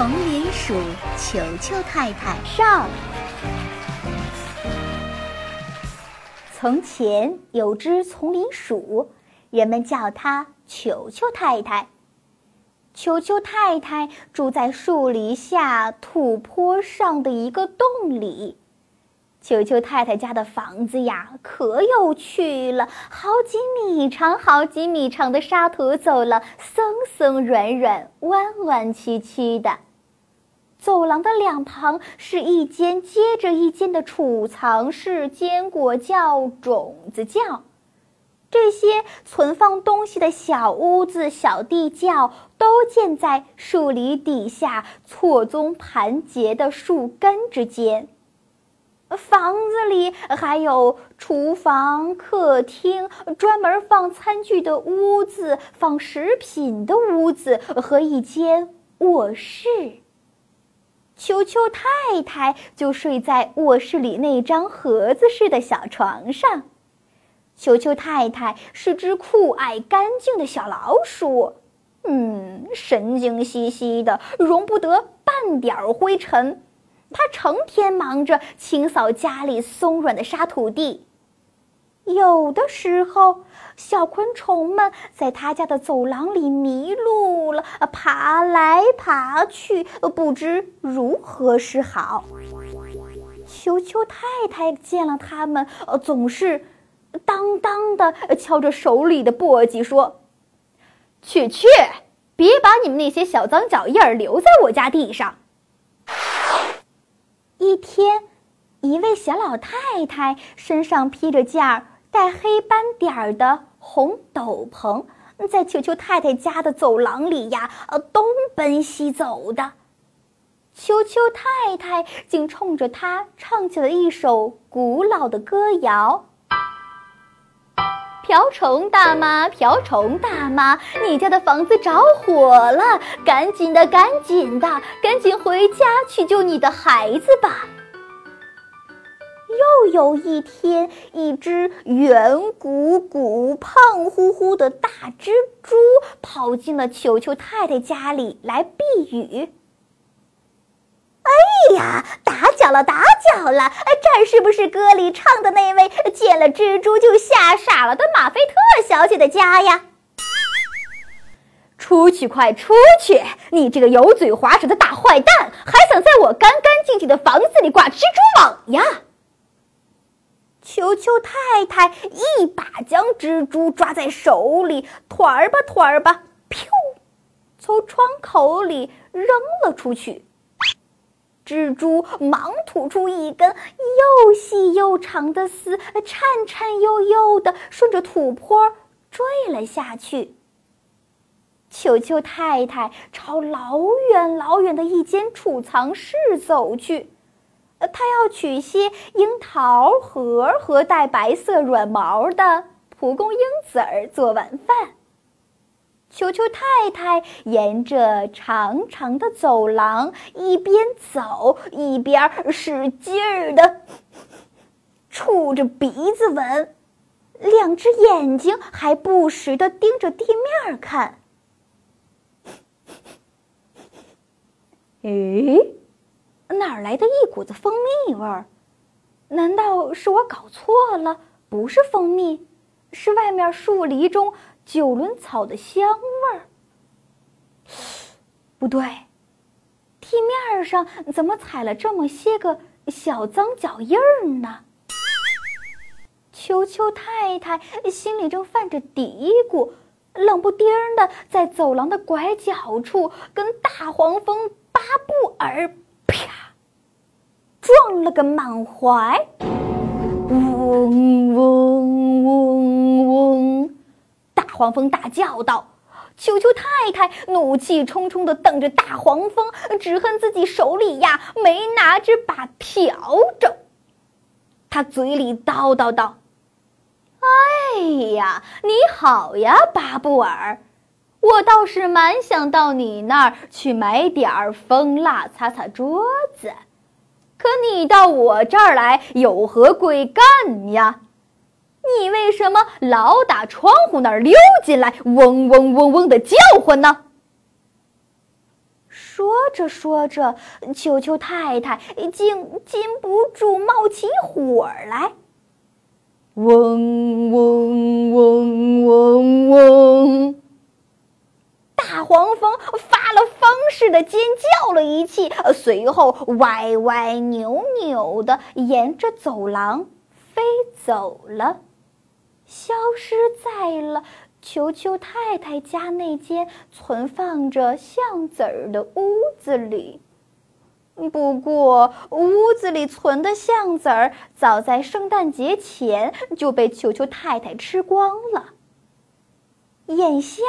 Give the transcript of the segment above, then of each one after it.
丛林鼠球球太太上。从前有只丛林鼠，人们叫它球球太太。球球太太住在树篱下土坡上的一个洞里。球球太太家的房子呀，可有趣了，好几米长，好几米长的沙土走了，松松软软，弯弯曲曲的。走廊的两旁是一间接着一间的储藏室，坚果窖、种子窖，这些存放东西的小屋子、小地窖，都建在树篱底下错综盘结的树根之间。房子里还有厨房、客厅，专门放餐具的屋子，放食品的屋子和一间卧室。球球太太就睡在卧室里那张盒子似的小床上。球球太太是只酷爱干净的小老鼠，嗯，神经兮兮的，容不得半点灰尘。它成天忙着清扫家里松软的沙土地，有的时候，小昆虫们在他家的走廊里迷路了，爬来爬去，不知如何是好。球球太太见了他们，总是当当的敲着手里的簸箕说：“去去，别把你们那些小脏脚印儿留在我家地上。”一天，一位小老太太身上披着件儿带黑斑点儿的红斗篷，在球球太太家的走廊里呀，呃，东奔西走的。球球太太竟冲着她唱起了一首古老的歌谣：“瓢虫大妈，瓢虫大妈，你家的房子着火了，赶紧的，赶紧的，赶紧回家去救你的孩子吧。”又有一天，一只圆鼓鼓、胖乎乎的大蜘蛛跑进了球球太太家里来避雨。哎呀，打搅了，打搅了！哎这是不是歌里唱的那位见了蜘蛛就吓傻了的马菲特小姐的家呀？出去，快出去！你这个油嘴滑舌的大坏蛋，还想在我干干净净的房子里挂蜘蛛网呀？球球太太一把将蜘蛛抓在手里，团儿吧团儿吧，噗，从窗口里扔了出去。蜘蛛忙吐出一根又细又长的丝，颤颤悠悠的顺着土坡坠了下去。球球太太朝老远老远的一间储藏室走去。他要取些樱桃核和带白色软毛的蒲公英籽儿做晚饭。球球太太沿着长长的走廊一边走一边使劲儿的触着鼻子闻，两只眼睛还不时的盯着地面看。诶？哪儿来的一股子蜂蜜味儿？难道是我搞错了？不是蜂蜜，是外面树篱中九轮草的香味儿。不对，地面上怎么踩了这么些个小脏脚印儿呢？球球太太心里正犯着嘀咕，冷不丁的在走廊的拐角处跟大黄蜂巴布尔啪。撞了个满怀，嗡嗡嗡嗡！大黄蜂大叫道：“球球太太怒气冲冲的瞪着大黄蜂，只恨自己手里呀没拿着把笤帚。”他嘴里叨叨道：“哎呀，你好呀，巴布尔，我倒是蛮想到你那儿去买点儿蜂蜡擦擦桌子。”可你到我这儿来有何贵干呀？你为什么老打窗户那儿溜进来，嗡嗡嗡嗡的叫唤呢？说着说着，球球太太竟禁不住冒起火来。嗡嗡嗡嗡！大黄蜂发了疯似的尖叫了一气，随后歪歪扭扭的沿着走廊飞走了，消失在了球球太太家那间存放着橡子儿的屋子里。不过，屋子里存的橡子儿早在圣诞节前就被球球太太吃光了。眼下，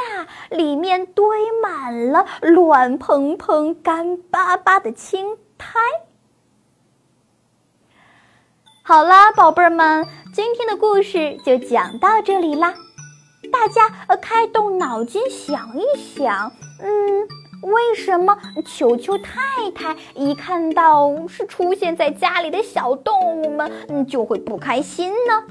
里面堆满了乱蓬蓬、干巴巴的青苔。好啦，宝贝儿们，今天的故事就讲到这里啦。大家呃，开动脑筋想一想，嗯。为什么球球太太一看到是出现在家里的小动物们，嗯就会不开心呢？